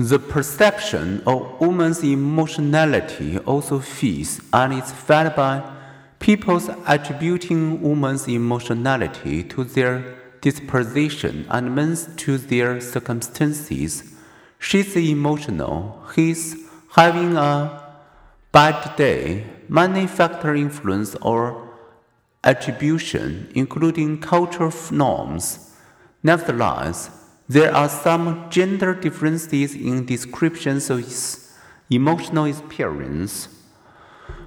The perception of woman's emotionality also feeds and is fed by people's attributing woman's emotionality to their disposition and men's to their circumstances. She's emotional, he's having a bad day. Many factor influence or attribution, including cultural norms. Nevertheless, there are some gender differences in descriptions of emotional experience.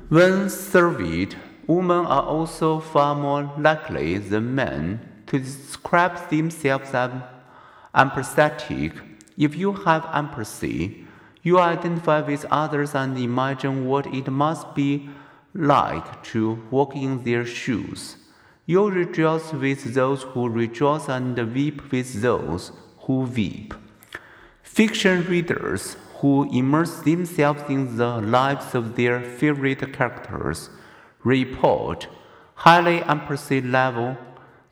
When surveyed, women are also far more likely than men to describe themselves as empathetic. If you have empathy, you identify with others and imagine what it must be like to walk in their shoes. You rejoice with those who rejoice and weep with those who weep. Fiction readers who immerse themselves in the lives of their favorite characters report highly empathy level.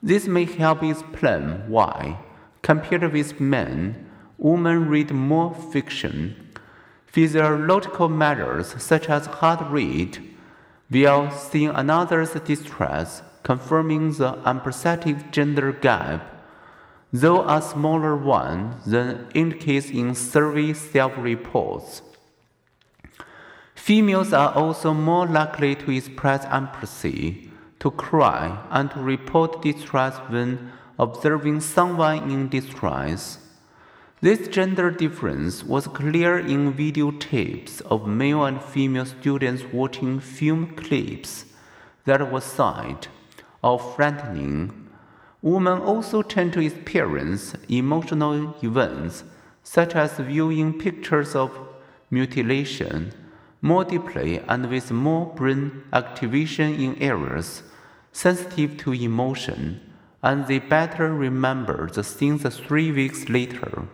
This may help explain why, compared with men, women read more fiction. Physiological matters such as heart rate, while seeing another's distress, confirming the empathetic gender gap though a smaller one than indicates in survey self-reports. Females are also more likely to express empathy, to cry, and to report distress when observing someone in distress. This gender difference was clear in videotapes of male and female students watching film clips that were sad or frightening Women also tend to experience emotional events, such as viewing pictures of mutilation, more deeply and with more brain activation in areas sensitive to emotion, and they better remember the scenes three weeks later.